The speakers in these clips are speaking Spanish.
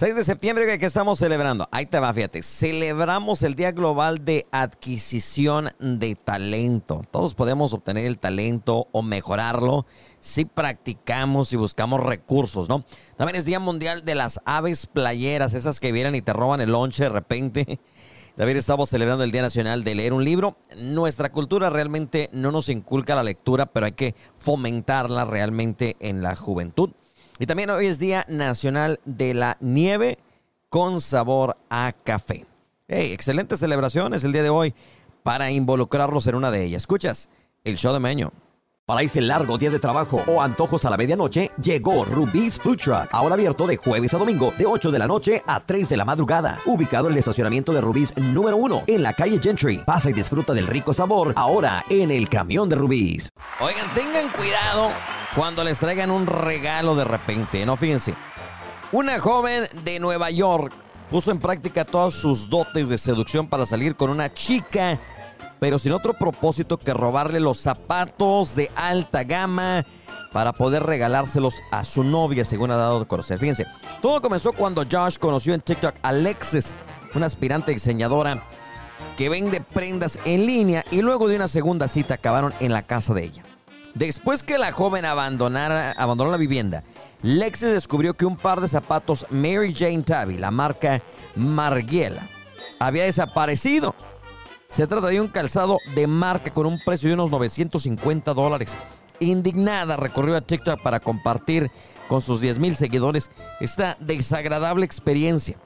6 de septiembre que estamos celebrando. Ahí te va, fíjate. Celebramos el Día Global de Adquisición de Talento. Todos podemos obtener el talento o mejorarlo si practicamos y buscamos recursos, ¿no? También es Día Mundial de las Aves Playeras, esas que vienen y te roban el lonche de repente. También estamos celebrando el Día Nacional de Leer un Libro. Nuestra cultura realmente no nos inculca la lectura, pero hay que fomentarla realmente en la juventud. Y también hoy es Día Nacional de la Nieve con sabor a café. Hey, excelentes celebraciones el día de hoy para involucrarlos en una de ellas. Escuchas el show de Meño. Para ese largo día de trabajo o antojos a la medianoche, llegó Rubí's Food Truck. Ahora abierto de jueves a domingo, de 8 de la noche a 3 de la madrugada. Ubicado en el estacionamiento de Rubí's número 1, en la calle Gentry. Pasa y disfruta del rico sabor, ahora en el camión de Rubí's. Oigan, tengan cuidado cuando les traigan un regalo de repente, ¿no? Fíjense. Una joven de Nueva York puso en práctica todas sus dotes de seducción para salir con una chica pero sin otro propósito que robarle los zapatos de alta gama para poder regalárselos a su novia, según ha dado a conocer. Fíjense, todo comenzó cuando Josh conoció en TikTok a Alexis, una aspirante diseñadora que vende prendas en línea y luego de una segunda cita acabaron en la casa de ella. Después que la joven abandonara, abandonó la vivienda, Lexi descubrió que un par de zapatos Mary Jane Tabby, la marca Margiela, había desaparecido. Se trata de un calzado de marca con un precio de unos 950 dólares. Indignada recorrió a TikTok para compartir con sus 10 mil seguidores esta desagradable experiencia.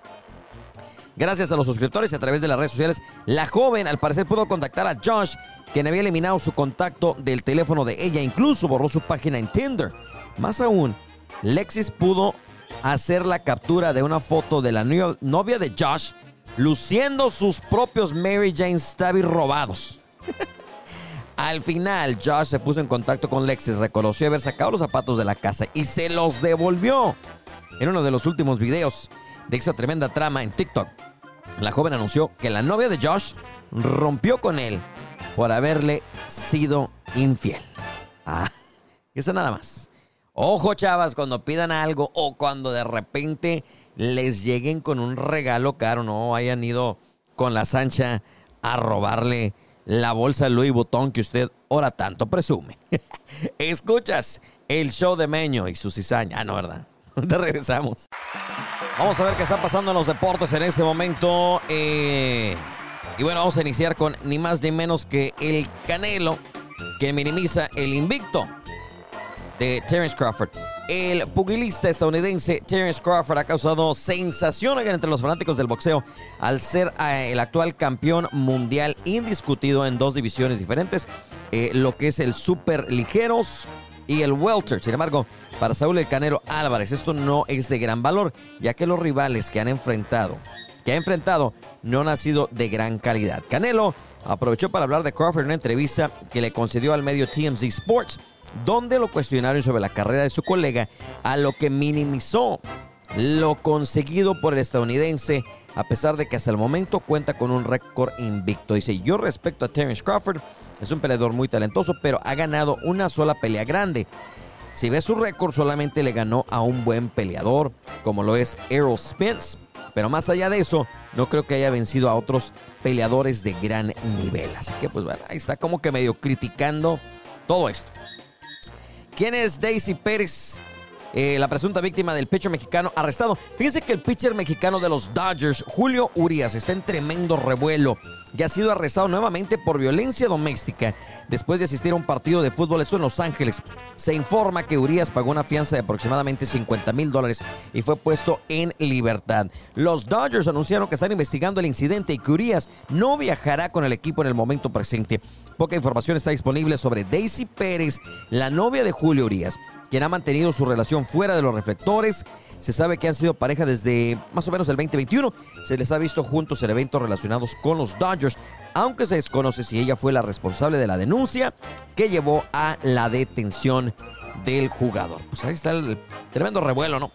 Gracias a los suscriptores y a través de las redes sociales, la joven al parecer pudo contactar a Josh, quien había eliminado su contacto del teléfono de ella, incluso borró su página en Tinder. Más aún, Lexis pudo hacer la captura de una foto de la novia de Josh luciendo sus propios Mary Jane Stabby robados. Al final, Josh se puso en contacto con Lexis, reconoció haber sacado los zapatos de la casa y se los devolvió. En uno de los últimos videos de esa tremenda trama en TikTok, la joven anunció que la novia de Josh rompió con él por haberle sido infiel. Ah, eso nada más. Ojo, chavas, cuando pidan algo o cuando de repente les lleguen con un regalo caro, no hayan ido con la Sancha a robarle la bolsa Louis Vuitton que usted ahora tanto presume. Escuchas el show de Meño y su cizaña. Ah, no, ¿verdad? Te regresamos. Vamos a ver qué está pasando en los deportes en este momento. Eh, y bueno, vamos a iniciar con ni más ni menos que el Canelo, que minimiza el invicto de Terence Crawford. El pugilista estadounidense Terence Crawford ha causado sensación entre los fanáticos del boxeo al ser eh, el actual campeón mundial indiscutido en dos divisiones diferentes, eh, lo que es el super ligeros y el welter. Sin embargo, para Saúl El Canelo Álvarez esto no es de gran valor, ya que los rivales que han enfrentado, que ha enfrentado, no han sido de gran calidad. Canelo aprovechó para hablar de Crawford en una entrevista que le concedió al medio TMZ Sports donde lo cuestionaron sobre la carrera de su colega, a lo que minimizó lo conseguido por el estadounidense, a pesar de que hasta el momento cuenta con un récord invicto. Dice, yo respecto a Terence Crawford, es un peleador muy talentoso, pero ha ganado una sola pelea grande. Si ves su récord, solamente le ganó a un buen peleador, como lo es Errol Spence. Pero más allá de eso, no creo que haya vencido a otros peleadores de gran nivel. Así que, pues bueno, ahí está como que medio criticando todo esto. ¿Quién es Daisy Pérez? Eh, la presunta víctima del pitcher mexicano arrestado. Fíjense que el pitcher mexicano de los Dodgers, Julio Urias, está en tremendo revuelo y ha sido arrestado nuevamente por violencia doméstica después de asistir a un partido de fútbol eso en Los Ángeles. Se informa que Urias pagó una fianza de aproximadamente 50 mil dólares y fue puesto en libertad. Los Dodgers anunciaron que están investigando el incidente y que Urias no viajará con el equipo en el momento presente. Poca información está disponible sobre Daisy Pérez, la novia de Julio Urias quien ha mantenido su relación fuera de los reflectores. Se sabe que han sido pareja desde más o menos el 2021. Se les ha visto juntos en eventos relacionados con los Dodgers, aunque se desconoce si ella fue la responsable de la denuncia que llevó a la detención del jugador. Pues ahí está el tremendo revuelo, ¿no?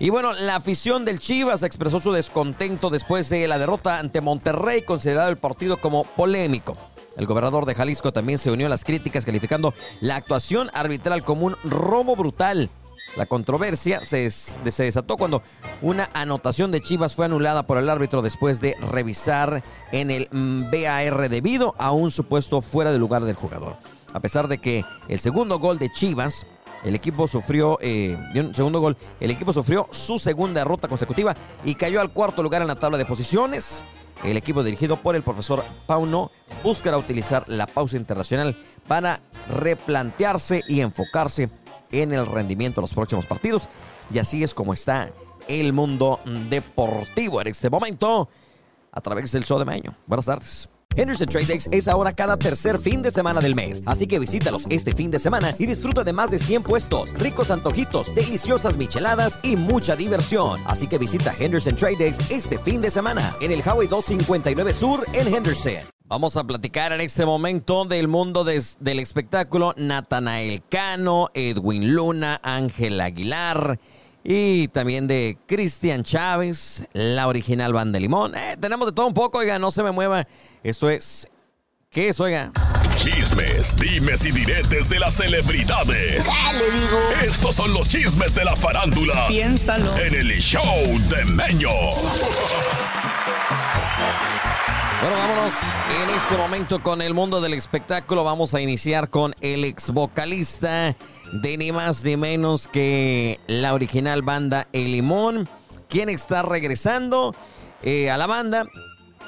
Y bueno, la afición del Chivas expresó su descontento después de la derrota ante Monterrey, considerado el partido como polémico. El gobernador de Jalisco también se unió a las críticas calificando la actuación arbitral como un robo brutal La controversia se, desató cuando una anotación de Chivas fue anulada por el árbitro después de revisar en el VAR debido a un supuesto fuera de lugar del jugador. A pesar de que el segundo gol de Chivas, el equipo sufrió, eh, un segundo gol, el equipo sufrió su segunda derrota consecutiva y cayó al cuarto lugar en la tabla de posiciones. El equipo dirigido por el profesor Pauno buscará utilizar la pausa internacional para replantearse y enfocarse en el rendimiento de los próximos partidos. Y así es como está el mundo deportivo en este momento a través del show de Maño. Buenas tardes. Henderson Trade Days es ahora cada tercer fin de semana del mes, así que visítalos este fin de semana y disfruta de más de 100 puestos, ricos antojitos, deliciosas micheladas y mucha diversión. Así que visita Henderson Trade Days este fin de semana en el Highway 259 Sur en Henderson. Vamos a platicar en este momento del mundo del espectáculo. Natanael Cano, Edwin Luna, Ángel Aguilar y también de Cristian Chávez, la original Banda Limón. Eh, tenemos de todo un poco, oiga, no se me mueva. Esto es. ¿Qué es, oiga? Chismes, dimes y diretes de las celebridades. Ya le digo. Estos son los chismes de la farándula. Piénsalo. En el show de Meño. Bueno, vámonos en este momento con el mundo del espectáculo. Vamos a iniciar con el ex vocalista de ni más ni menos que la original banda El Limón, quien está regresando eh, a la banda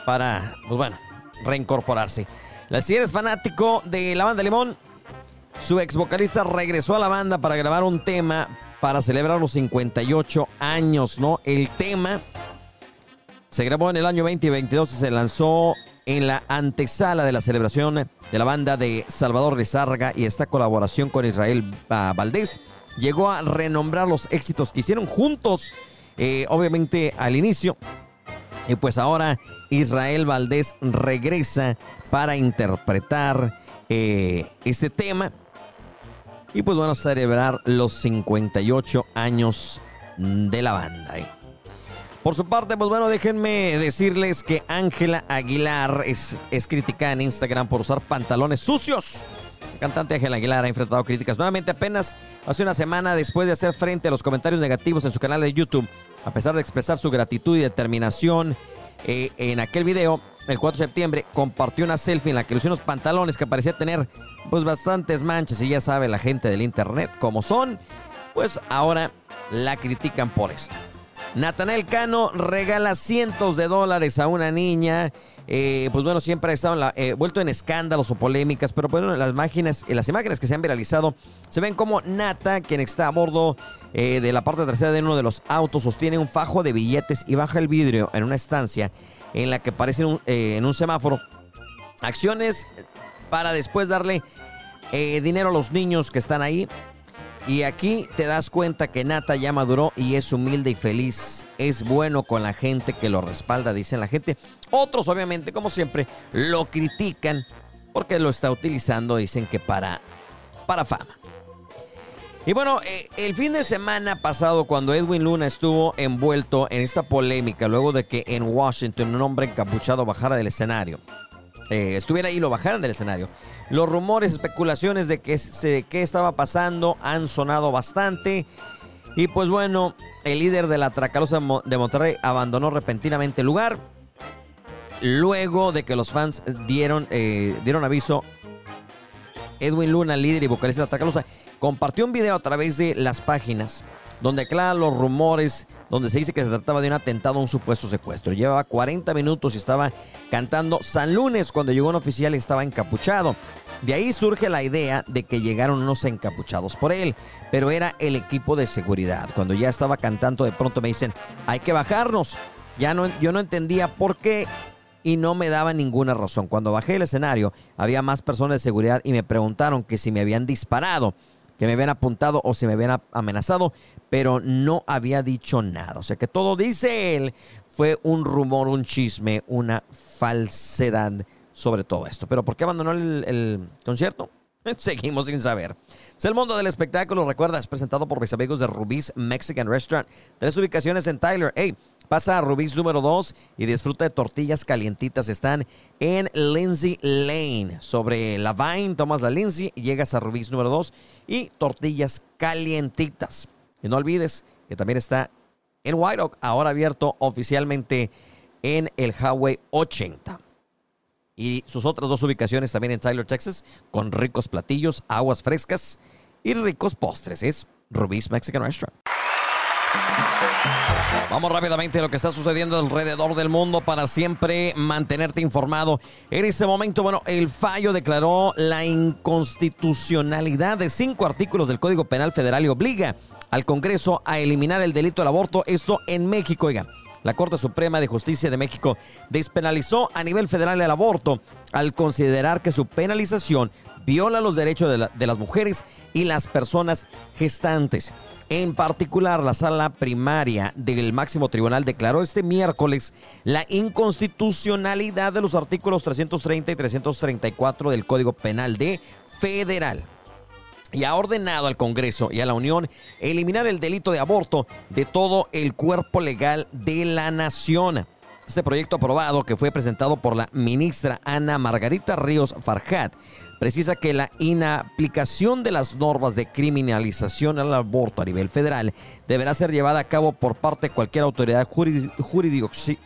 para, pues bueno, reincorporarse. Si eres fanático de la banda Limón, su ex vocalista regresó a la banda para grabar un tema para celebrar los 58 años, ¿no? El tema se grabó en el año 2022 y se lanzó en la antesala de la celebración de la banda de Salvador Lizárraga y esta colaboración con Israel ah, Valdés llegó a renombrar los éxitos que hicieron juntos, eh, obviamente al inicio. Y pues ahora Israel Valdés regresa para interpretar eh, este tema. Y pues van a celebrar los 58 años de la banda. Por su parte, pues bueno, déjenme decirles que Ángela Aguilar es, es criticada en Instagram por usar pantalones sucios. La cantante Ángela Aguilar ha enfrentado críticas nuevamente apenas hace una semana después de hacer frente a los comentarios negativos en su canal de YouTube. A pesar de expresar su gratitud y determinación eh, en aquel video, el 4 de septiembre, compartió una selfie en la que lució unos pantalones que parecía tener pues bastantes manchas y ya sabe la gente del internet cómo son, pues ahora la critican por esto. Natanael Cano regala cientos de dólares a una niña. Eh, pues bueno, siempre ha estado eh, vuelto en escándalos o polémicas, pero bueno, las imágenes, las imágenes que se han viralizado se ven como Nata, quien está a bordo eh, de la parte trasera de uno de los autos, sostiene un fajo de billetes y baja el vidrio en una estancia en la que aparece en un semáforo. Acciones para después darle dinero a los niños que están ahí. Y aquí te das cuenta que Nata ya maduró y es humilde y feliz. Es bueno con la gente que lo respalda, dicen la gente. Otros, obviamente, como siempre, lo critican porque lo está utilizando, dicen que para, para fama. Y bueno, eh, el fin de semana pasado, cuando Edwin Luna estuvo envuelto en esta polémica, luego de que en Washington un hombre encapuchado bajara del escenario, eh, estuviera ahí y lo bajaran del escenario. Los rumores, especulaciones de que qué estaba pasando han sonado bastante. Y pues bueno, el líder de la Tracalosa de Monterrey abandonó repentinamente el lugar. Luego de que los fans dieron, eh, dieron aviso, Edwin Luna, líder y vocalista de la Tracalosa, compartió un video a través de las páginas donde aclaran los rumores, donde se dice que se trataba de un atentado a un supuesto secuestro. Llevaba 40 minutos y estaba cantando San Lunes cuando llegó un oficial y estaba encapuchado. De ahí surge la idea de que llegaron unos encapuchados por él, pero era el equipo de seguridad. Cuando ya estaba cantando, de pronto me dicen, hay que bajarnos. Ya no, yo no entendía por qué y no me daba ninguna razón. Cuando bajé el escenario, había más personas de seguridad y me preguntaron que si me habían disparado que me habían apuntado o si me habían amenazado, pero no había dicho nada. O sea que todo, dice él, fue un rumor, un chisme, una falsedad sobre todo esto. Pero ¿por qué abandonó el, concierto? Seguimos sin saber. Es el mundo del espectáculo. Recuerda, es presentado por mis amigos de Rubí's Mexican Restaurant. Tres ubicaciones en Tyler. Hey, Pasa a Rubí's número 2 y disfruta de tortillas calientitas. Están en Lindsay Lane. Sobre la Vine, tomas la Lindsay llegas a Rubí's número 2 y tortillas calientitas. Y no olvides que también está en White Oak, ahora abierto oficialmente en el Highway 80. Y sus otras dos ubicaciones también en Tyler, Texas, con ricos platillos, aguas frescas y ricos postres. Es Rubí's Mexican Restaurant. Vamos rápidamente a lo que está sucediendo alrededor del mundo para siempre mantenerte informado. En ese momento, bueno, el fallo declaró la inconstitucionalidad de cinco artículos del Código Penal Federal y obliga al Congreso a eliminar el delito del aborto. Esto en México, oiga. La Corte Suprema de Justicia de México despenalizó a nivel federal el aborto al considerar que su penalización viola los derechos de, de las mujeres y las personas gestantes. En particular, la sala primaria del máximo tribunal declaró este miércoles la inconstitucionalidad de los artículos 330 y 334 del Código Penal de Federal y ha ordenado al Congreso y a la Unión eliminar el delito de aborto de todo el cuerpo legal de la nación. Este proyecto aprobado, que fue presentado por la ministra Ana Margarita Ríos Farjat, precisa que la inaplicación de las normas de criminalización al aborto a nivel federal deberá ser llevada a cabo por parte de cualquier autoridad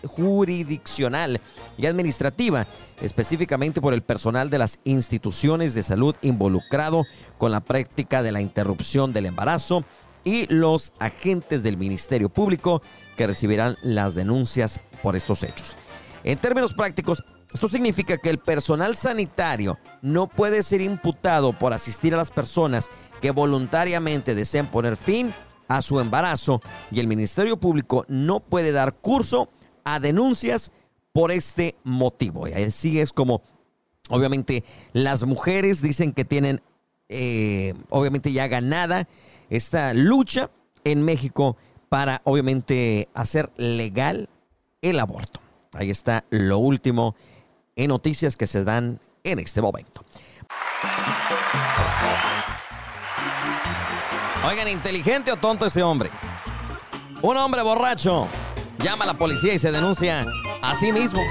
jurisdiccional y administrativa, específicamente por el personal de las instituciones de salud involucrado con la práctica de la interrupción del embarazo y los agentes del Ministerio Público que recibirán las denuncias por estos hechos. En términos prácticos, esto significa que el personal sanitario no puede ser imputado por asistir a las personas que voluntariamente deseen poner fin a su embarazo y el Ministerio Público no puede dar curso a denuncias por este motivo. Y así es como, obviamente, las mujeres dicen que tienen, eh, obviamente, ya ganada esta lucha en México para, obviamente, hacer legal el aborto. Ahí está lo último en noticias que se dan en este momento. Oigan, inteligente o tonto ese hombre. Un hombre borracho llama a la policía y se denuncia a sí mismo.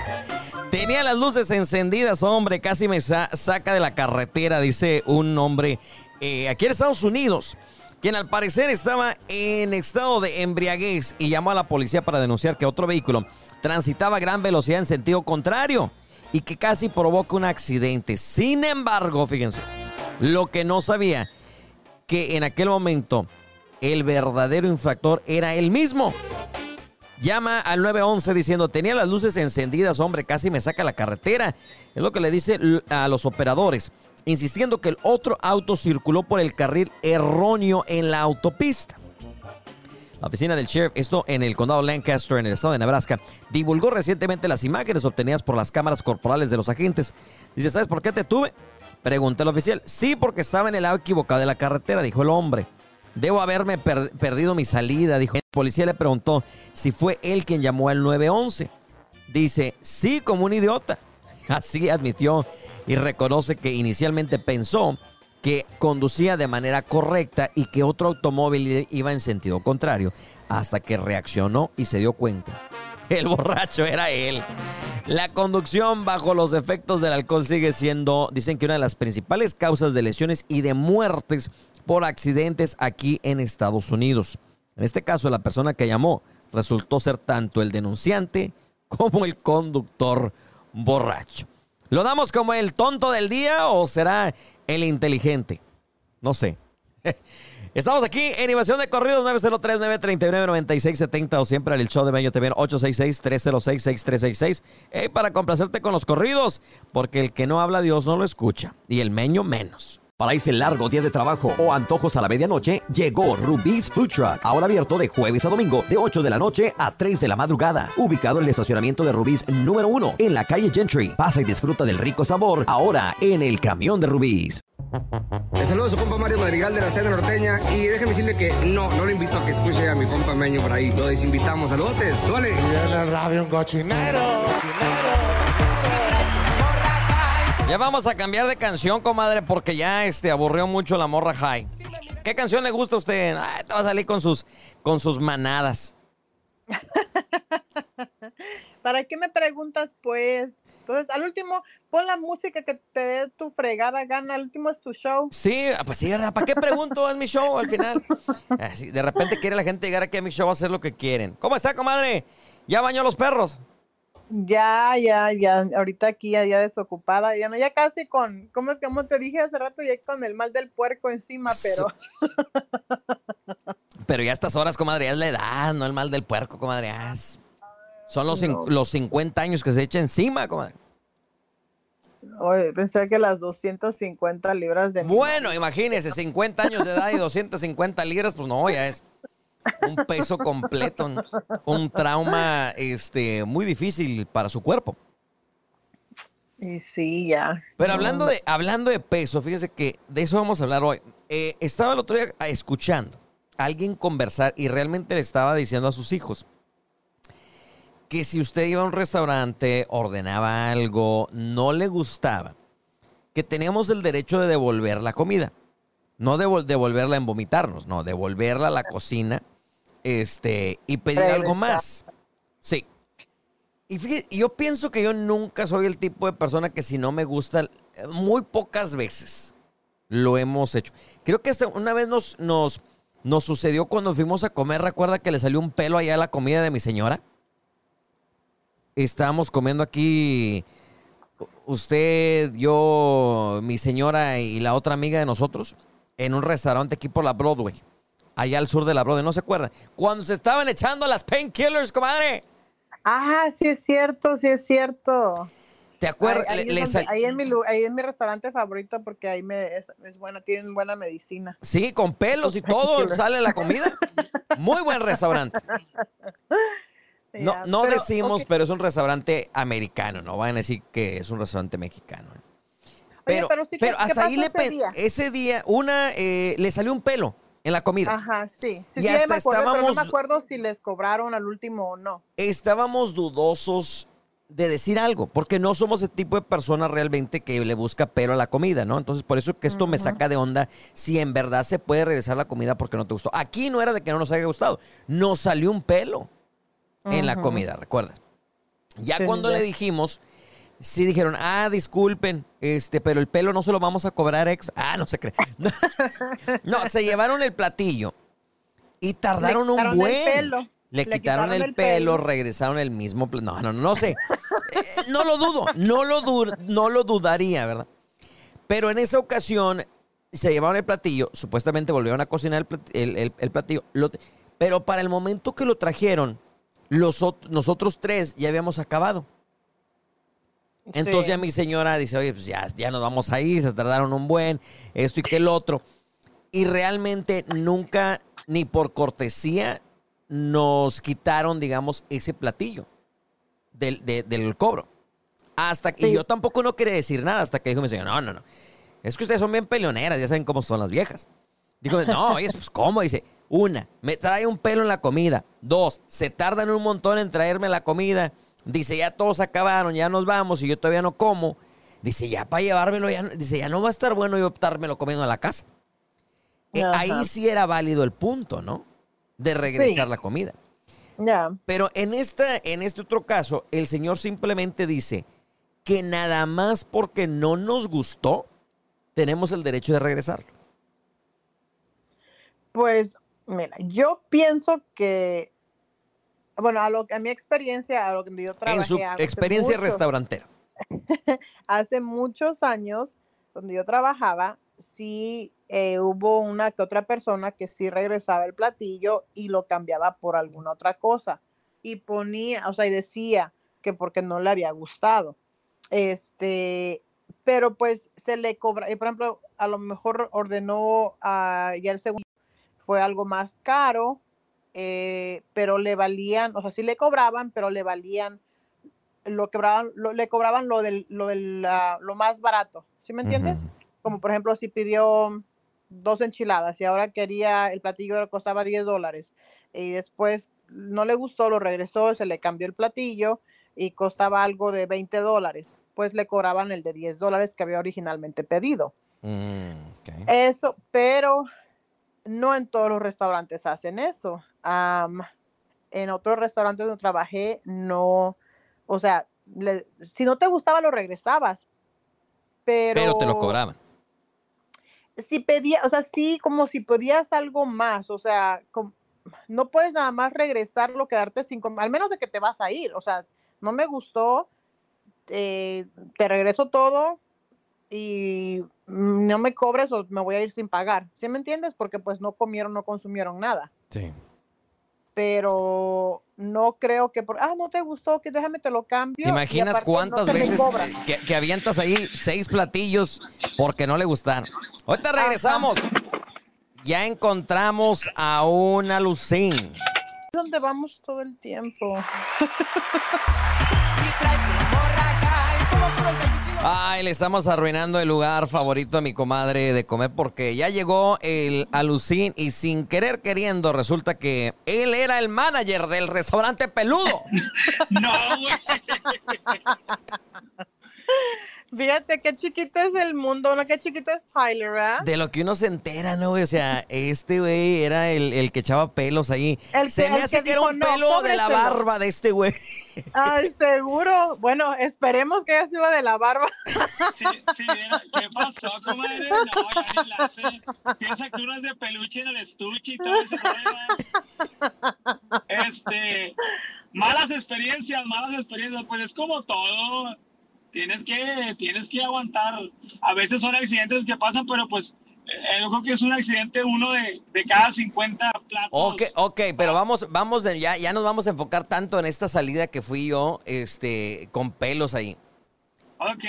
Tenía las luces encendidas, hombre, casi me saca de la carretera, dice un hombre eh, aquí en Estados Unidos, quien al parecer estaba en estado de embriaguez y llamó a la policía para denunciar que otro vehículo transitaba a gran velocidad en sentido contrario y que casi provoca un accidente. Sin embargo, fíjense, lo que no sabía, que en aquel momento el verdadero infractor era él mismo. Llama al 911 diciendo, tenía las luces encendidas, hombre, casi me saca la carretera. Es lo que le dice a los operadores, insistiendo que el otro auto circuló por el carril erróneo en la autopista. La oficina del sheriff, esto en el condado Lancaster, en el estado de Nebraska, divulgó recientemente las imágenes obtenidas por las cámaras corporales de los agentes. Dice, ¿sabes por qué te tuve? Pregunté al oficial. Sí, porque estaba en el lado equivocado de la carretera, dijo el hombre. Debo haberme perdido mi salida, dijo. El policía le preguntó si fue él quien llamó al 911. Dice, sí, como un idiota. Así admitió y reconoce que inicialmente pensó que conducía de manera correcta y que otro automóvil iba en sentido contrario, hasta que reaccionó y se dio cuenta. El borracho era él. La conducción bajo los efectos del alcohol sigue siendo, dicen que una de las principales causas de lesiones y de muertes por accidentes aquí en Estados Unidos. En este caso, la persona que llamó resultó ser tanto el denunciante como el conductor borracho. ¿Lo damos como el tonto del día o será el inteligente. No sé. Estamos aquí en Invasión de Corridos 903-939-9670 o siempre el show de Medio TV 866-306-6366 para complacerte con los corridos, porque el que no habla Dios no lo escucha y el meño menos. Para ese largo día de trabajo o antojos a la medianoche, llegó Rubí's Food Truck. Ahora abierto de jueves a domingo, de 8 de la noche a 3 de la madrugada. Ubicado en el estacionamiento de Rubí's número 1, en la calle Gentry. Pasa y disfruta del rico sabor, ahora en el camión de Rubí's. Le saludo a su compa Mario Madrigal de la Cena Norteña y déjeme decirle que no, no le invito a que escuche a mi compa Meño por ahí. Lo desinvitamos. Saludos, suele. Y en el radio un cochinero, cochinero. Ya vamos a cambiar de canción, comadre, porque ya este, aburrió mucho la morra high. ¿Qué canción le gusta a usted? te va a salir con sus, con sus manadas. ¿Para qué me preguntas, pues? Entonces, al último, pon la música que te dé tu fregada gana. Al último es tu show. Sí, ah, pues sí, ¿verdad? ¿Para qué pregunto? Es mi show al final. Así, de repente quiere la gente llegar aquí a mi show a hacer lo que quieren. ¿Cómo está, comadre? ¿Ya bañó los perros? Ya, ya, ya. Ahorita aquí ya, ya desocupada. Ya no, ya casi con, como, como te dije hace rato, ya con el mal del puerco encima, pero. Pero ya a estas horas, comadre, ya es la edad, no el mal del puerco, comadre. ya es- Son los, cin- los 50 años que se echa encima, comadre. Oye, pensé que las 250 libras de. Bueno, imagínese, 50 años de edad y 250 libras, pues no, ya es un peso completo, un, un trauma este, muy difícil para su cuerpo. Y sí, ya. Pero hablando de, hablando de peso, fíjese que de eso vamos a hablar hoy. Eh, estaba el otro día ah, escuchando a alguien conversar y realmente le estaba diciendo a sus hijos que si usted iba a un restaurante, ordenaba algo, no le gustaba, que teníamos el derecho de devolver la comida. No devol- devolverla en vomitarnos, no, devolverla a la cocina este, y pedir algo más. Sí. Y fíjate, yo pienso que yo nunca soy el tipo de persona que si no me gusta, eh, muy pocas veces lo hemos hecho. Creo que hasta una vez nos, nos, nos sucedió cuando fuimos a comer, recuerda que le salió un pelo allá a la comida de mi señora. Estábamos comiendo aquí, usted, yo, mi señora y la otra amiga de nosotros, en un restaurante aquí por la Broadway, allá al sur de la Broadway, ¿no se acuerdan? Cuando se estaban echando las painkillers, comadre. Ah, sí es cierto, sí es cierto. ¿Te acuerdas? Ahí, ahí Le- es le donde- sal- ahí en mi, lu- ahí en mi restaurante favorito porque ahí me, es, es buena, tienen buena medicina. Sí, con pelos y todo sale la comida. Muy buen restaurante. No, Ya, no pero, decimos, pero es un restaurante americano, no van a decir que es un restaurante mexicano. Pero, pero sí, ¿qué- pero hasta ahí le ese día? ese día una eh, le salió un pelo en la comida. Ajá, sí. Sí, Y sí, ya hasta me acuerdo, pero no estábamos- me acuerdo si les cobraron al último o no. Estábamos dudosos de decir algo, porque no somos el tipo de persona realmente que le busca pero a la comida, ¿no? Entonces, por eso que esto me saca de onda si en verdad se puede regresar la comida porque no te gustó. Aquí no era de que no nos haya gustado, nos salió un pelo en la comida, ¿recuerdas? Ya Sí, cuando ya. le dijimos, sí dijeron, ah, disculpen, este, pero el pelo no se lo vamos a cobrar ex. Ah, no se cree. No, se llevaron el platillo y tardaron un quitaron el buen. pelo. Le, Le quitaron, quitaron el, el pelo, pelo. regresaron el mismo. No, no, no, no sé. Eh, no lo dudo, no lo, du- no lo dudaría, ¿verdad? Pero en esa ocasión se llevaron el platillo, supuestamente volvieron a cocinar el, el- el- platillo, lo- pero para el momento que lo trajeron, los, ot- nosotros tres ya habíamos acabado. Entonces Sí. ya mi señora dice, oye, pues ya, ya nos vamos a ir, se tardaron un buen, esto y que el otro. Y realmente nunca, ni por cortesía, nos quitaron, digamos, ese platillo del, de- del cobro. Hasta que y yo tampoco no quería decir nada, hasta que dijo mi señora, no, no, no. Es que ustedes son bien peleoneras, ya saben cómo son las viejas. Dijo, no, oye, pues ¿cómo? Dice, una, me trae un pelo en la comida. Dos, se tardan un montón en traerme la comida. Dice, ya todos acabaron, ya nos vamos y yo todavía no como. Dice, ya para llevármelo, ya, dice, ya no va a estar bueno yo optármelo comiendo en la casa. Eh, ahí sí era válido el punto, ¿no? De regresar Sí. la comida. Ya. Pero en, esta, en este otro caso, el señor simplemente dice que nada más porque no nos gustó, tenemos el derecho de regresarlo. Pues, mira, yo pienso que, bueno, a, lo, a mi experiencia, a lo que yo trabajé en su experiencia mucho- restaurantera. hace muchos años, donde yo trabajaba, sí eh, hubo una que otra persona que sí regresaba el platillo y lo cambiaba por alguna otra cosa. Y ponía, o sea, y decía que porque no le había gustado. Este, pero pues se le cobra, y por ejemplo, a lo mejor ordenó ah, ya el segundo, fue algo más caro, eh, pero le valían, o sea, sí le cobraban, pero le valían lo quebraban, lo- le cobraban lo del, lo del, ah, lo más barato, ¿sí me entiendes? Como por ejemplo si pidió dos enchiladas y ahora quería, el platillo costaba 10 dólares y después no le gustó, lo regresó, se le cambió el platillo y costaba algo de 20 dólares, pues le cobraban el de 10 dólares que había originalmente pedido. Mm. Eso, pero no en todos los restaurantes hacen eso. Am, en otros restaurantes donde trabajé, no, o sea, le- si no te gustaba, lo regresabas. Pero, Pero te lo cobraban. si pedía, o sea, sí, como si pedías algo más, o sea, no puedes nada más regresarlo, quedarte sin, com- al menos de que te vas a ir, o sea, no me gustó, eh, te regreso todo y no me cobres o me voy a ir sin pagar, ¿sí me entiendes? Porque pues no comieron, no consumieron nada, Sí. Pero no creo que, por, ah, no te gustó, que déjame te lo cambio. ¿Te imaginas no cuántas veces que, que avientas ahí seis platillos porque no le gustaron? Ahorita regresamos. Ya encontramos a una Lucín. ¿Dónde vamos todo el tiempo? Ay, le estamos arruinando el lugar favorito a mi comadre de comer porque ya llegó el Alucín y sin querer queriendo resulta que él era el manager del restaurante peludo. No, güey. Fíjate qué chiquito es el mundo, ¿no? Qué chiquito es Tyler, ¿verdad? De lo que uno se entera, ¿no, güey? O sea, este güey era el, el que echaba pelos ahí. El se que- me el hace que que, era un "No, pelo de la cóbreselo". barba de este güey. Ay, seguro. Bueno, esperemos que ella se iba de la barba. Sí, sí, mira, ¿qué pasó, comadre? No, ya ni la sé. Piensa que uno es de peluche en el estuche y todo ese rollo, ¿eh? Este, malas experiencias, malas experiencias, pues es como todo. Tienes que, tienes que aguantar. A veces son accidentes que pasan, pero pues eh, yo creo que es un accidente uno de, de cada 50 platos. Ok, ok, pero vamos, vamos, ya, ya nos vamos a enfocar tanto en esta salida que fui yo, este, con pelos ahí. Ok.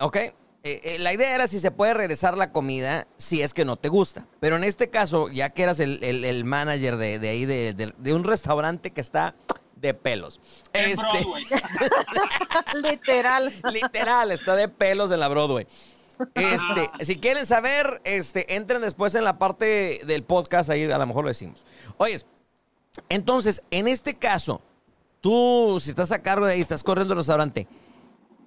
¿Ok? Eh, eh, la idea era si se puede regresar la comida si es que no te gusta. Pero en este caso, ya que eras el, el- el manager de, de ahí, de, de- de un restaurante que está de pelos. En Este, Broadway. Literal. literal, está de pelos en la Broadway. Este, si quieren saber, este, entren después en la parte del podcast, ahí a lo mejor lo decimos. Oyes, entonces, en este caso, tú, si estás a cargo de ahí, estás corriendo el restaurante,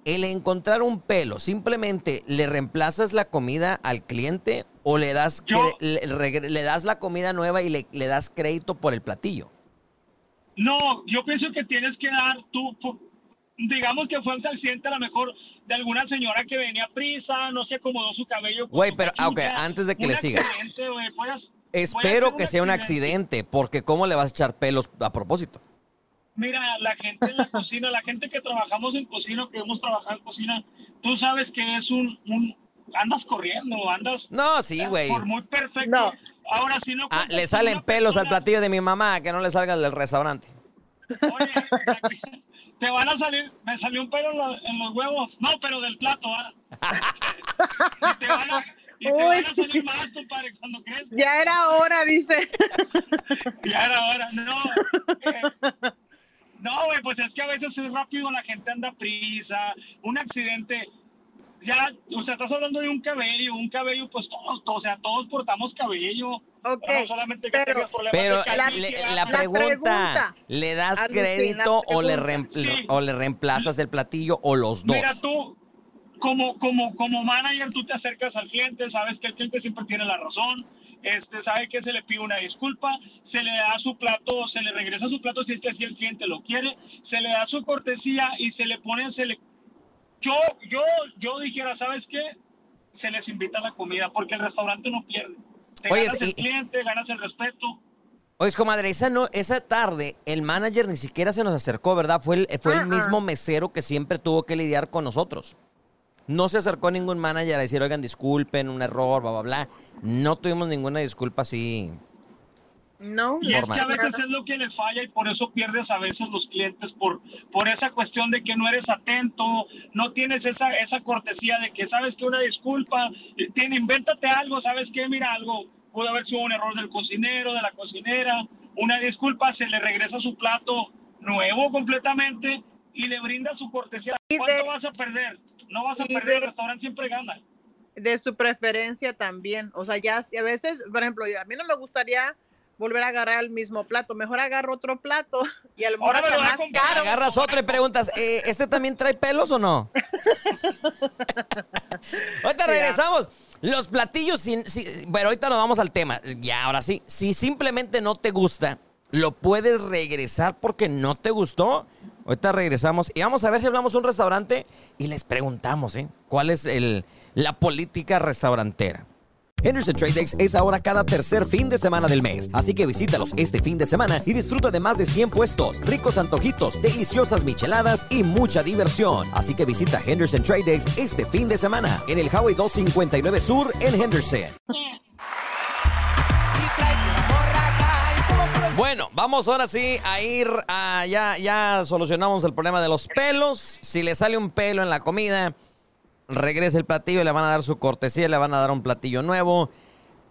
el encontrar un pelo, simplemente le reemplazas la comida al cliente o le das, Yo- le, das la comida nueva y le, le das crédito por el platillo. No, yo pienso que tienes que dar tú, digamos que fue un accidente a lo mejor de alguna señora que venía a prisa, no se acomodó su cabello. Güey, pero, ok, cachucha. antes de que Un le puedes- Espero que sea un accidente, porque ¿cómo le vas a echar pelos a propósito? Mira, la gente en la cocina, la gente que trabajamos en cocina, que hemos trabajado en cocina, tú sabes que es un, un andas corriendo, andas No, sí, güey. por muy perfecto. No. Ahora si no Ah, le salen pelos al platillo de mi mamá, que no le salga del restaurante. Oye, aquí te van a salir, me salió un pelo en, lo- en los huevos, no, pero del plato, ¿ah? y te van a, y te van a salir más, compadre, cuando crees. Ya era hora, dice. Ya era hora, no. eh, no, güey, pues es que a veces es rápido, la gente anda prisa, un accidente. Ya, o sea, estás hablando de un cabello, un cabello, pues todos, o sea, todos portamos cabello. Ok, no solamente que pero- problemas Pero de la, le- ¿verdad? la La pregunta, pregunta. ¿le das Alucina, crédito o le, pregunta. reempl- Sí. o le reemplazas el platillo o los dos? Mira, tú, como, como, como manager, tú te acercas al cliente, sabes que el cliente siempre tiene la razón, este, sabe que se le pide una disculpa, se le da su plato, se le regresa su plato si es que así el cliente lo quiere, se le da su cortesía y se le pone, se le... Yo, yo, yo dijera, ¿sabes qué? Se les invita a la comida porque el restaurante no pierde. Te Oye, ganas el y- cliente, ganas el respeto. Oye, comadre, esa, no, esa tarde el manager ni siquiera se nos acercó, ¿verdad? Fue el, fue el mismo mesero que siempre tuvo que lidiar con nosotros. No se acercó ningún manager a decir, oigan, disculpen, un error, bla, bla, bla. No tuvimos ninguna disculpa así. No, Y es que a veces es lo que les falla y por eso pierdes a veces los clientes por, por esa cuestión de que no eres atento, no tienes esa, esa cortesía de que sabes que una disculpa, eh, tiene, invéntate algo, sabes que mira algo, pudo haber sido un error del cocinero, de la cocinera, una disculpa, se le regresa su plato nuevo completamente y le brinda su cortesía. ¿Cuánto de- vas a perder? No vas a perder, el de- restaurante siempre gana. de su preferencia también. O sea, ya a veces, por ejemplo, a mí no me gustaría volver a agarrar el mismo plato. Mejor agarro otro plato y a lo mejor Ahora me lo más caro. Agarras otro y preguntas, eh, ¿este también trae pelos o no? ahorita regresamos. Los platillos, sin, si- pero ahorita nos vamos al tema. Ya, ahora sí. Si simplemente no te gusta, ¿lo puedes regresar porque no te gustó? Ahorita regresamos y vamos a ver si hablamos a un restaurante y les preguntamos, ¿eh? ¿Cuál es el, la política restaurantera? Henderson Trade Days es ahora cada tercer fin de semana del mes, así que visítalos este fin de semana y disfruta de más de 100 puestos, ricos antojitos, deliciosas micheladas y mucha diversión. Así que visita Henderson Trade Days este fin de semana en el Highway 259 Sur en Henderson. Bueno, vamos ahora sí a ir a ya ya solucionamos el problema de los pelos. Si le sale un pelo en la comida, regresa el platillo, le van a dar su cortesía, le van a dar un platillo nuevo.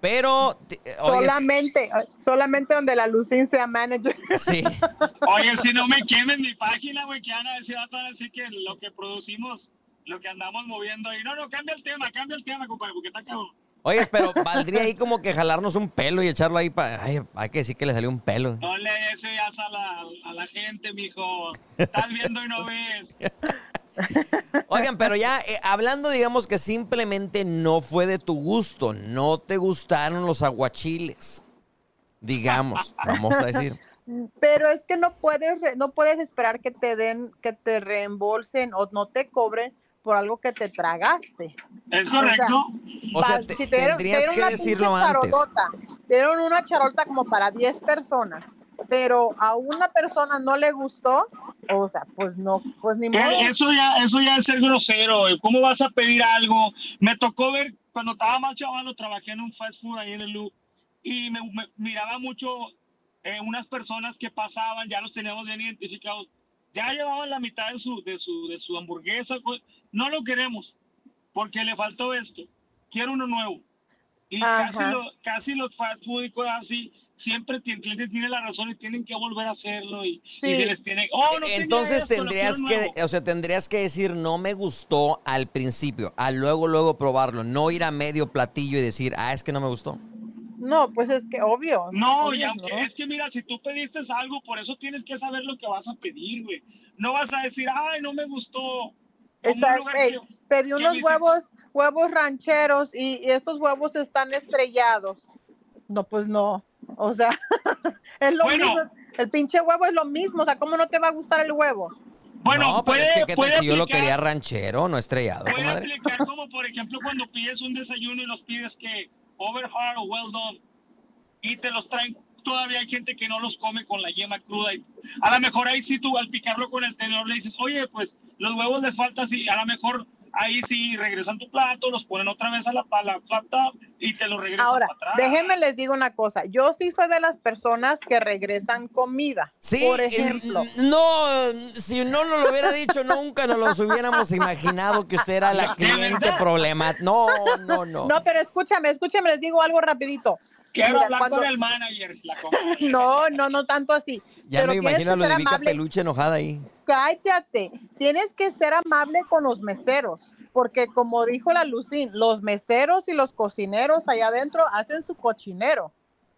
Pero oye, Solamente, solamente donde la Lucín sea manager. sí. Oye, si no me quemen mi página, güey, que van a decir, van a decir que lo que producimos, lo que andamos moviendo ahí. No, no, cambia el tema, cambia el tema, compadre, porque está cabrón. Oye, pero valdría ahí como que jalarnos un pelo y echarlo ahí para. Ay, hay que decir que le salió un pelo. No le deseas a la, a la gente, mijo. Estás viendo y no ves. Oigan, pero ya eh, hablando, digamos que simplemente no fue de tu gusto, no te gustaron los aguachiles. Digamos, vamos a decir. Pero es que no puedes, no puedes esperar que te den, que te reembolsen o no te cobren por algo que te tragaste. ¿Es correcto? O sea, te- si te dieron- te tendrías dieron que una decirlo antes. charolota, Te dieron una charolta como para 10 personas, pero a una persona no le gustó, o sea, pues no, pues ni modo. Eh, Eso ya, eso ya es ser grosero. ¿Cómo vas a pedir algo? Me tocó ver, cuando estaba más chavalo, trabajé en un fast food ahí en el Loop y me, me miraba mucho eh, unas personas que pasaban, ya los teníamos bien identificados, ya llevaban la mitad de su, de su, de su hamburguesa. No lo queremos porque le faltó esto. Quiero uno nuevo. Y casi, lo- casi los fast food y cosas así, siempre el cliente tiene la razón y tienen que volver a hacerlo y, se les tiene... "Oh, no Entonces esto, tendrías que, nuevo". o sea, tendrías que decir no me gustó al principio, a luego luego probarlo, no ir a medio platillo y decir, ah, es que no me gustó. No, pues es que obvio. No, obvio, y aunque ¿no? es que mira, si tú pediste algo, por eso tienes que saber lo que vas a pedir, güey. No vas a decir, ay, no me gustó. Como un Está- lugar ey, que- pedí unos dice- huevos, huevos rancheros y, y estos huevos están estrellados. No, pues no. O sea, es lo Bueno. mismo. El pinche huevo es lo mismo. O sea, ¿cómo no te va a gustar el huevo? Bueno, no, pero puede, es que ¿qué tal puede si yo lo quería ranchero, no estrellado, Puede comadre? aplicar como, por ejemplo, cuando pides un desayuno y los pides que over hard o well done y te los traen. Todavía hay gente que no los come con la yema cruda. Y a lo mejor ahí sí tú al picarlo con el tenedor le dices, oye, pues los huevos le falta sí. A lo mejor ahí sí regresan tu plato, los ponen otra vez a la, a la top y te lo regresan Ahora, para atrás. déjenme les digo una cosa. Yo sí soy de las personas que regresan comida. Sí, Por eh, ejemplo. no, si no nos lo hubiera dicho nunca, nos los hubiéramos imaginado que usted era la ¿De cliente problemática. No, no, no. No, pero escúchame, escúchame, les digo algo rapidito. Quiero Mira, hablar cuando- con el manager. La. No, no, no tanto así. Ya pero me imagino a amable. Peluche enojada ahí. Cállate, tienes que ser amable con los meseros, porque como dijo la Lucín, los meseros y los cocineros allá adentro hacen su cochinero.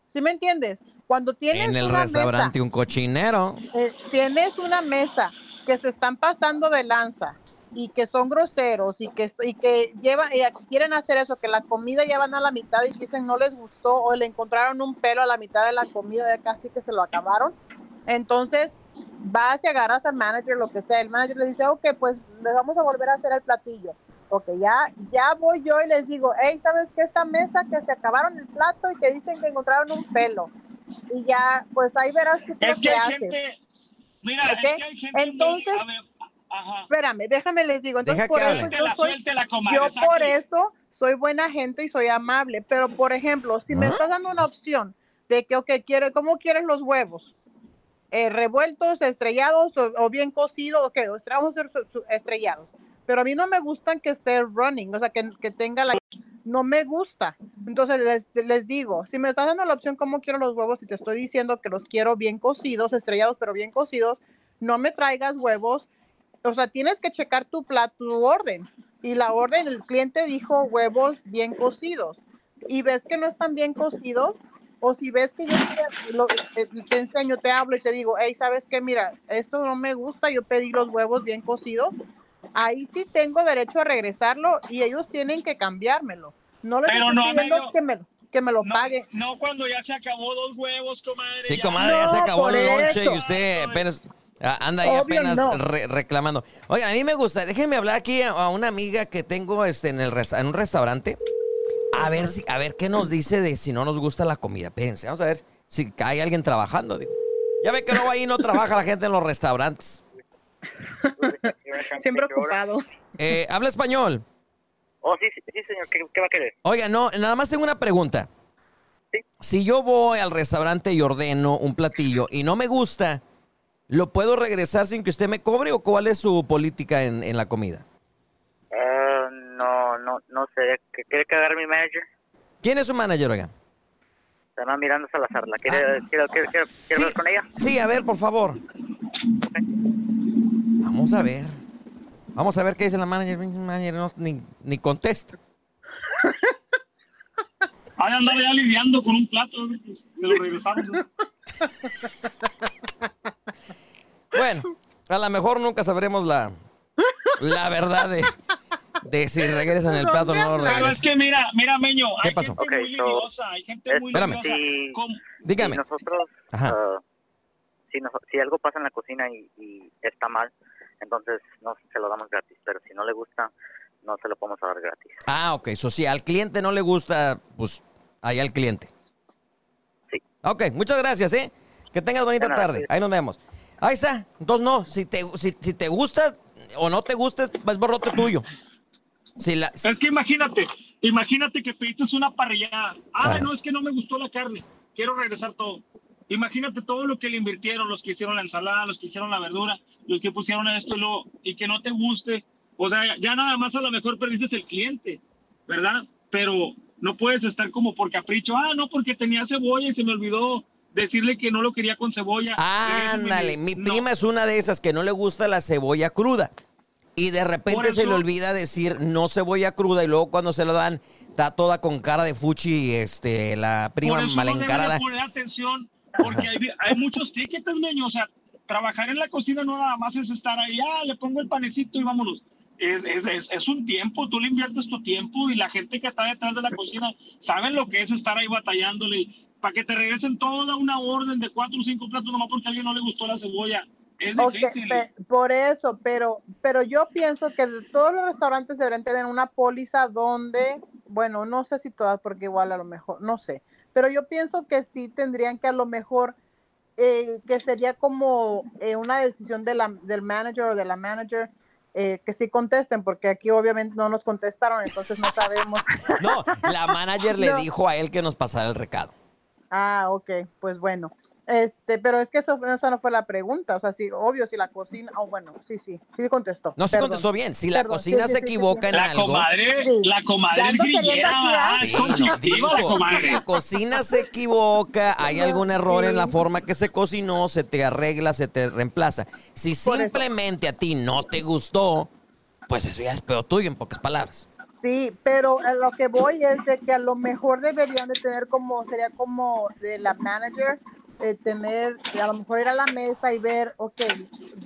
¿Sí me entiendes? Cuando tienes En el una restaurante un cochinero. eh, tienes una mesa que se están pasando de lanza y que son groseros y que y que llevan y quieren hacer eso, que la comida ya van a la mitad y dicen no les gustó o le encontraron un pelo a la mitad de la comida, ya casi que se lo acabaron. Entonces, vas y agarras al manager, lo que sea. El manager le dice, ok, pues les vamos a volver a hacer el platillo. Ok, ya, ya voy yo y les digo, hey, ¿sabes qué? Esta mesa que se acabaron el plato y que dicen que encontraron un pelo. Y ya, pues ahí verás qué Es que hay haces. gente. Mira, ¿Ok? es que hay gente. muy- Entonces- a ver, ajá. Espérame, déjame les digo. Entonces, Deja por que eso hable. yo Suéltela, soy, suéltela, comadre, yo por eso soy buena gente y soy amable. Pero, por ejemplo, si me estás dando una opción de que, ok, quiero, ¿cómo quieres los huevos? Eh, ¿Revueltos, estrellados o, o bien cocidos? Ok, vamos a ser estrellados. Pero a mí no me gustan que esté running, o sea, que, que tenga la... No me gusta. Entonces les, les digo, si me estás dando la opción cómo quiero los huevos y te estoy diciendo que los quiero bien cocidos, estrellados, pero bien cocidos, no me traigas huevos o sea, tienes que checar tu plato, tu orden. Y la orden, el cliente dijo huevos bien cocidos. Y ves que no están bien cocidos, o si ves que yo te, lo- te- te enseño, te hablo y te digo, hey, ¿sabes qué? Mira, esto no me gusta, yo pedí los huevos bien cocidos. Ahí sí tengo derecho a regresarlo y ellos tienen que cambiármelo. No les Pero estoy no, amigo. que me, que me lo No, paguen. no cuando ya se acabó dos huevos, comadre. Sí, ya. comadre, ya se No, acabó el lonche y usted apenas... Ah, Anda ahí Obvio apenas no. re- reclamando. Oigan, a mí me gusta, déjenme hablar aquí a, una amiga que tengo este, en, el en un restaurante. A ver, si, a ver qué nos dice de si no nos gusta la comida. Espérense, vamos a ver si hay alguien trabajando. digo. Ya ve que luego ahí no trabaja la gente en los restaurantes. Siempre ocupado. Eh, ¿Habla español? Oh, sí, sí, sí, señor. ¿Qué, qué va a querer? Oiga, no, nada más tengo una pregunta. Sí. Si yo voy al restaurante y ordeno un platillo y no me gusta, ¿lo puedo regresar sin que usted me cobre o cuál es su política en, en la comida? Ah, no, no, no sé. ¿Qué- ¿Quiere que agarre mi manager? ¿Quién es su manager, oiga? Se llama Miranda Salazar. ¿La quiere, quiere, quiere, quiere- quiere Sí, hablar con ella? sí, a ver, por favor. Vamos a ver. Vamos a ver qué dice la manager. La manager no- ni, ni contesta. Ahí andaba ya lidiando con un plato. Se lo regresaron. ¿no? Bueno, a lo mejor nunca sabremos la, la verdad de, de si regresan el plato o no lo Pero es regresan. que mira, mira, Meño, ¿Qué hay pasó? gente Ok, muy so- lidiosa, hay gente muy Espérame. lidiosa. Sí. Como- Dígame. Si nosotros, Ajá. ah, si, nos- si algo pasa en la cocina y, y está mal, entonces no se lo damos gratis. Pero si no le gusta, no se lo podemos dar gratis. Ah, ok. So, si al cliente no le gusta, pues allá al cliente. Sí. Ok, muchas gracias, ¿eh? Que tengas bonita nada, tarde. sí. Ahí nos vemos. Ahí está. Entonces, no, si te, si, si te gusta o no te gusta, es borrote tuyo. Si la, Es que imagínate, imagínate que pediste una parrillada. Ah, Ah. no, es que no me gustó la carne. Quiero regresar todo. Imagínate todo lo que le invirtieron, los que hicieron la ensalada, los que hicieron la verdura, los que pusieron esto y luego, y que no te guste. O sea, ya nada más a lo mejor perdiste el cliente, ¿verdad? Pero no puedes estar como por capricho. Ah, no, porque tenía cebolla y se me olvidó decirle que no lo quería con cebolla. Ándale, mi No. prima es una de esas que no le gusta la cebolla cruda. Y de repente se le olvida decir no cebolla cruda y luego cuando se lo dan está toda con cara de fuchi, este, la prima Por eso mal no poner atención, porque hay, hay muchos tickets, meño. O sea, trabajar en la cocina no nada más es estar ahí, ah, le pongo el panecito y vámonos. Es, es, es, es un tiempo, tú le inviertes tu tiempo y la gente que está detrás de la cocina saben lo que es estar ahí batallándole para que te regresen toda una orden de cuatro o cinco platos nomás porque a alguien no le gustó la cebolla. Es difícil. pe- por eso, pero, pero yo pienso que de todos los restaurantes deberían tener una póliza donde, bueno, no sé si todas, porque igual a lo mejor, no sé, pero yo pienso que sí tendrían que a lo mejor, eh, que sería como eh, una decisión de la, del manager o de la manager, eh, que sí contesten, porque aquí obviamente no nos contestaron, entonces no sabemos. No, la manager le No. dijo a él que nos pasara el recado. Ah, ok, pues bueno. Este, pero es que eso, esa no fue la pregunta. O sea, sí, obvio, si la cocina. Oh, bueno, sí, sí, sí contestó. No se Perdón. contestó bien. Si la Perdón, cocina sí, sí, se sí, sí, equivoca sí. en la algo. comadre, Sí. la comadre es grillera, ah, es Sí, no, digo, la si comadre. la cocina se equivoca, hay algún error en la forma que se cocinó, se te arregla, se te reemplaza. Si Por eso. simplemente a ti no te gustó, pues eso ya es peor tuyo, en pocas palabras. Sí, pero a lo que voy es de que a lo mejor deberían de tener como, sería como de la manager, eh, tener, a lo mejor ir a la mesa y ver, ok,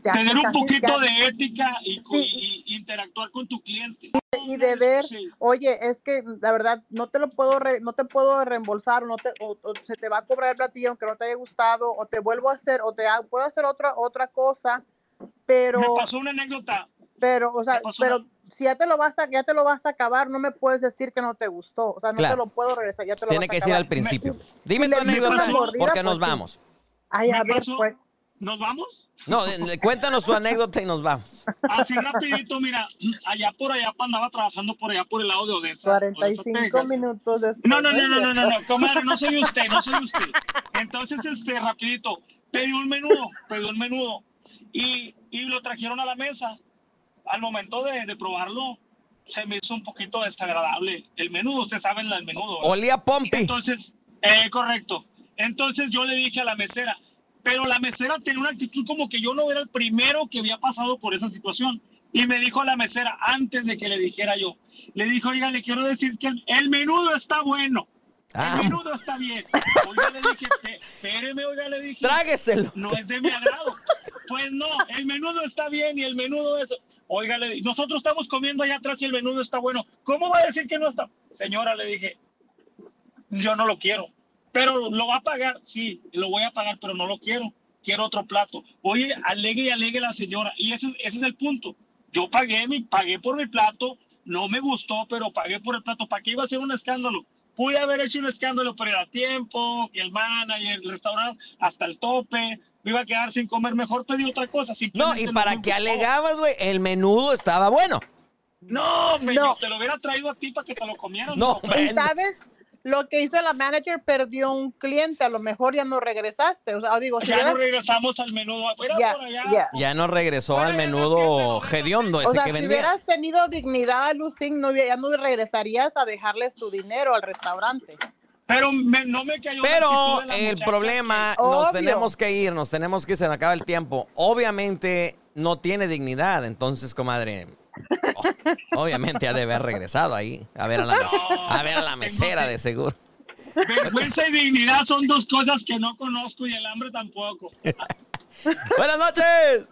ya. Tener un poquito ya- de ética y, Sí. y- y interactuar con tu cliente. y de ver, Sí. oye, es que la verdad no te lo puedo re- no te puedo reembolsar, no te, o, o se te va a cobrar el platillo aunque no te haya gustado, o te vuelvo a hacer, o te ha- puedo hacer otra otra cosa, pero Me pasó una anécdota. pero, o sea, pero una- si ya te lo vas a, ya te lo vas a acabar, no me puedes decir que no te gustó, o sea, no Claro. te lo puedo regresar, ya te lo Tiene vas a que decir al principio. Me- Dime tu anécdota, porque nos pues vamos. Ay, a ver, pues. ¿Nos vamos? No, de- de- cuéntanos tu anécdota y nos vamos. Así rapidito, mira, allá por allá andaba trabajando por allá por el lado de Odessa. 45 Odessa, Texas. minutos después. No, no, no, no, ¿eh? no, no, no, comadre, no soy usted, no soy usted. Entonces, este, rapidito, pedí un menudo, pedí un menudo y, y lo trajeron a la mesa. Al momento de, de probarlo, se me hizo un poquito desagradable el menudo, usted sabe el menudo. ¿verdad? Olía Pompi. Entonces, eh, correcto. Entonces yo le dije a la mesera, pero la mesera tenía una actitud como que yo no era el primero que había pasado por esa situación. Y me dijo la mesera, antes de que le dijera yo, le dijo, oiga, le quiero decir que el, menudo está bueno. Ah. El menudo está bien. Oiga, le dije, "Pe- espéreme, oiga, le dije. Trágueselo. No es de mi agrado. Pues no, el menudo está bien y el menudo es... Oiga, le nosotros estamos comiendo allá atrás y el menudo está bueno. ¿Cómo va a decir que no está? Señora, le dije, yo no lo quiero. Pero lo va a pagar, sí, lo voy a pagar, pero no lo quiero. quiero otro plato. Oye, alegue y alegue la señora. Y ese, ese es el punto. Yo pagué, mi, pagué por mi plato, no me gustó, pero pagué por el plato. ¿Para qué iba a ser un escándalo? Pude haber hecho un escándalo, pero era tiempo, y el manager, el restaurante, hasta el tope. Me iba a quedar sin comer. Mejor pedí otra cosa. No, y para que alegabas, güey, el menudo estaba bueno. No, me, No. te lo hubiera traído a ti para que te lo comieras. No, Y hombre. sabes, lo que hizo la manager perdió un cliente, a lo mejor ya no regresaste. O sea, digo, si Ya no regresamos al menú. Era Ya, por allá. ya. Ya no regresó al no menudo hediondo o ese sea, que si vendía. hubieras tenido dignidad, Lucín, no, ya no regresarías a dejarles tu dinero al restaurante. Pero me- no me cayó Pero actitud de la el problema, que- nos Obvio. tenemos que ir, nos tenemos que ir, se nos acaba el tiempo. Obviamente no tiene dignidad, entonces, comadre. o- obviamente ha de haber regresado ahí. A ver a la, No, a, ver a la mesera, que- de seguro. Vergüenza y dignidad son dos cosas que no conozco y el hambre tampoco. Buenas noches.